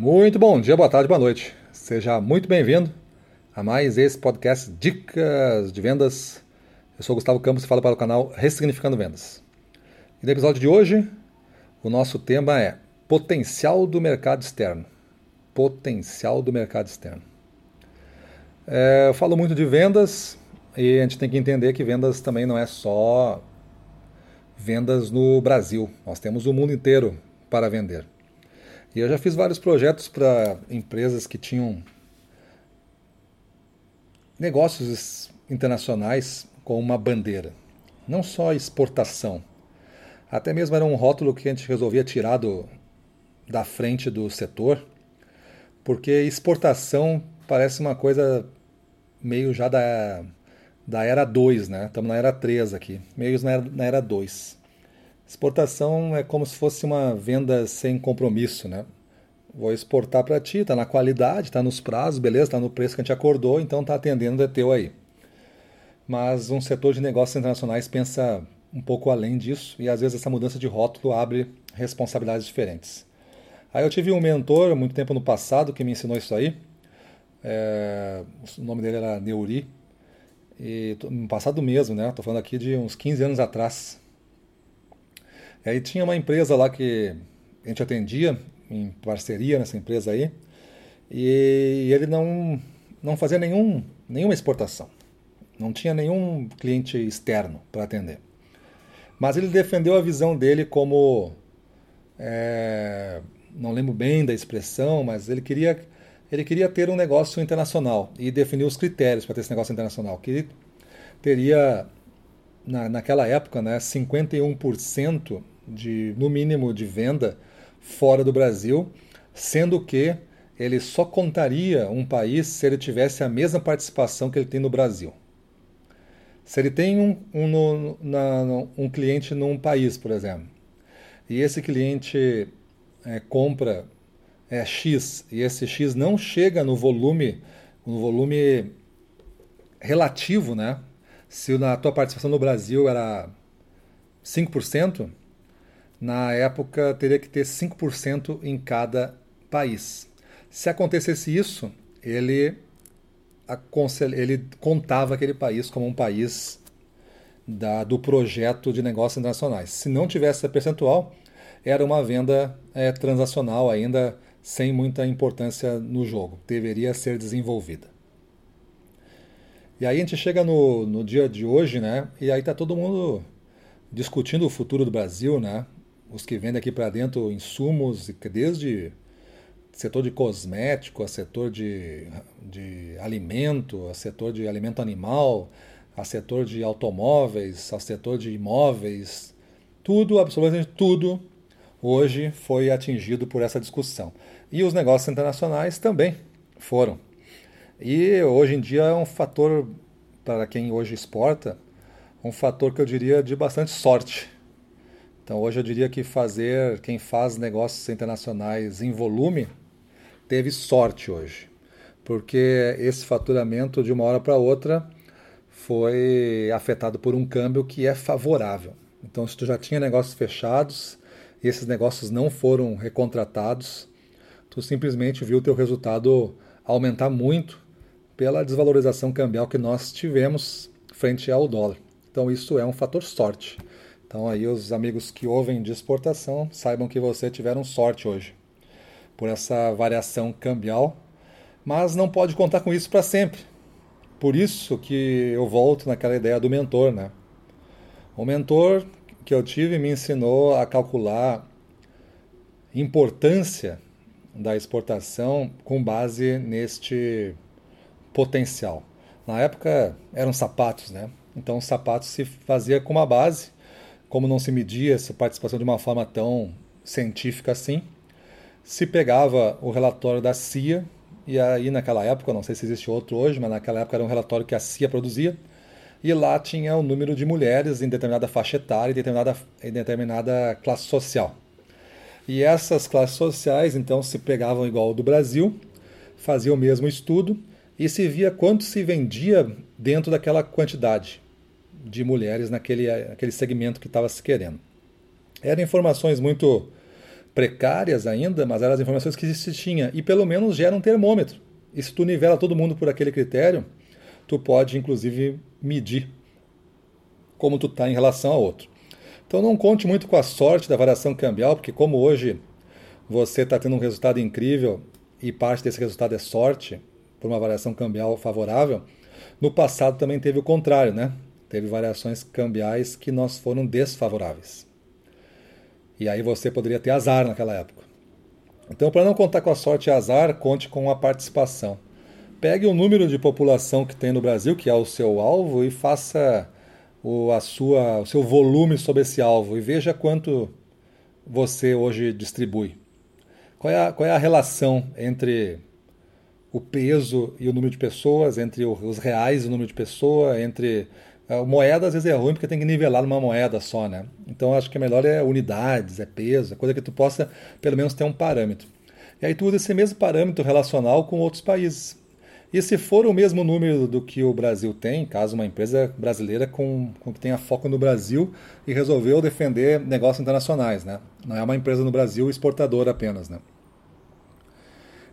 Muito bom dia, boa tarde, boa noite. Seja muito bem-vindo a mais esse podcast Dicas de Vendas. Eu sou Gustavo Campos e falo para o canal Ressignificando Vendas. E no episódio de hoje, o nosso tema é Potencial do mercado externo. Potencial do mercado externo. É, eu falo muito de vendas e a gente tem que entender que vendas também não é só vendas no Brasil. Nós temos o mundo inteiro para vender. E eu já fiz vários projetos para empresas que tinham negócios internacionais com uma bandeira. Não só exportação. Até mesmo era um rótulo que a gente resolvia tirar do, da frente do setor, porque exportação parece uma coisa meio já da, da era 2, né? Estamos na era 3 aqui, meio na era, na era 2. Exportação é como se fosse uma venda sem compromisso, né? Vou exportar para ti, tá na qualidade, tá nos prazos, beleza, tá no preço que a gente acordou, então tá atendendo, é teu aí. Mas um setor de negócios internacionais pensa um pouco além disso e às vezes essa mudança de rótulo abre responsabilidades diferentes. Aí eu tive um mentor muito tempo no passado que me ensinou isso aí. É, o nome dele era Neuri. E no passado mesmo, né? Tô falando aqui de uns 15 anos atrás. Aí tinha uma empresa lá que a gente atendia em parceria nessa empresa aí, e ele não, não fazia nenhum, nenhuma exportação. Não tinha nenhum cliente externo para atender. Mas ele defendeu a visão dele como. É, não lembro bem da expressão, mas ele queria, ele queria ter um negócio internacional e definiu os critérios para ter esse negócio internacional. Que teria na, naquela época, né, 51% de, no mínimo de venda fora do Brasil, sendo que ele só contaria um país se ele tivesse a mesma participação que ele tem no Brasil. Se ele tem um, um, na, um cliente num país, por exemplo, e esse cliente é, compra é, X e esse X não chega no volume, no volume relativo, né? Se na tua participação no Brasil era 5%, na época teria que ter 5% em cada país. Se acontecesse isso, ele, ele contava aquele país como um país da, do projeto de negócios internacionais. Se não tivesse essa percentual, era uma venda é, transacional ainda sem muita importância no jogo. Deveria ser desenvolvida. E aí a gente chega no, no dia de hoje, né? E aí tá todo mundo discutindo o futuro do Brasil, né? Os que vendem aqui para dentro insumos, desde setor de cosmético, a setor de, de alimento, a setor de alimento animal, a setor de automóveis, a setor de imóveis, tudo, absolutamente tudo, hoje foi atingido por essa discussão. E os negócios internacionais também foram. E hoje em dia é um fator, para quem hoje exporta, um fator que eu diria de bastante sorte. Então hoje eu diria que fazer, quem faz negócios internacionais em volume, teve sorte hoje. Porque esse faturamento de uma hora para outra foi afetado por um câmbio que é favorável. Então se tu já tinha negócios fechados e esses negócios não foram recontratados, tu simplesmente viu o teu resultado aumentar muito pela desvalorização cambial que nós tivemos frente ao dólar. Então isso é um fator sorte. Então aí os amigos que ouvem de exportação saibam que você tiveram sorte hoje por essa variação cambial, mas não pode contar com isso para sempre. Por isso que eu volto naquela ideia do mentor, né? O mentor que eu tive me ensinou a calcular importância da exportação com base neste potencial. Na época eram sapatos, né? Então, os sapatos se fazia com uma base, como não se media essa participação de uma forma tão científica assim, se pegava o relatório da CIA, e aí naquela época, não sei se existe outro hoje, mas naquela época era um relatório que a CIA produzia, e lá tinha o número de mulheres em determinada faixa etária, em determinada, em determinada classe social. E essas classes sociais, então, se pegavam igual ao do Brasil, faziam o mesmo estudo, e se via quanto se vendia dentro daquela quantidade de mulheres naquele, naquele segmento que estava se querendo. Eram informações muito precárias ainda, mas eram as informações que se tinha. E pelo menos gera um termômetro. E se tu nivela todo mundo por aquele critério, tu pode inclusive medir como tu está em relação a outro. Então não conte muito com a sorte da variação cambial, porque como hoje você está tendo um resultado incrível e parte desse resultado é sorte, por uma variação cambial favorável, no passado também teve o contrário, né? Teve variações cambiais que nós foram desfavoráveis. E aí você poderia ter azar naquela época. Então, para não contar com a sorte e azar, conte com a participação. Pegue o número de população que tem no Brasil, que é o seu alvo, e faça o, a sua, o seu volume sobre esse alvo e veja quanto você hoje distribui. Qual é a, qual é a relação entre o peso e o número de pessoas, entre os reais e o número de pessoas, entre a moeda às vezes é ruim porque tem que nivelar numa moeda só, né? Então acho que é melhor é unidades, é peso, é coisa que tu possa pelo menos ter um parâmetro. E aí tu usa esse mesmo parâmetro relacional com outros países. E se for o mesmo número do que o Brasil tem, caso uma empresa brasileira com, com que tenha foco no Brasil e resolveu defender negócios internacionais, né? Não é uma empresa no Brasil exportadora apenas, né?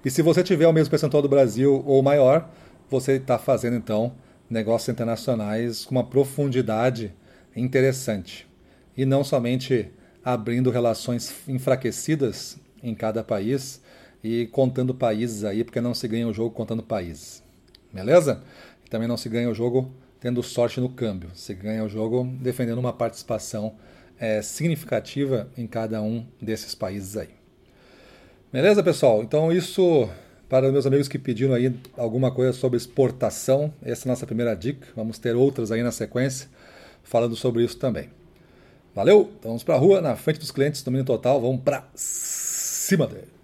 E se você tiver o mesmo percentual do Brasil ou maior, você está fazendo então negócios internacionais com uma profundidade interessante. E não somente abrindo relações enfraquecidas em cada país e contando países aí, porque não se ganha o jogo contando países. Beleza? E também não se ganha o jogo tendo sorte no câmbio. Se ganha o jogo defendendo uma participação é, significativa em cada um desses países aí. Beleza, pessoal? Então isso para meus amigos que pediram aí alguma coisa sobre exportação, essa é a nossa primeira dica. Vamos ter outras aí na sequência falando sobre isso também. Valeu? Então vamos para a rua, na frente dos clientes, domínio total, vamos para cima dele.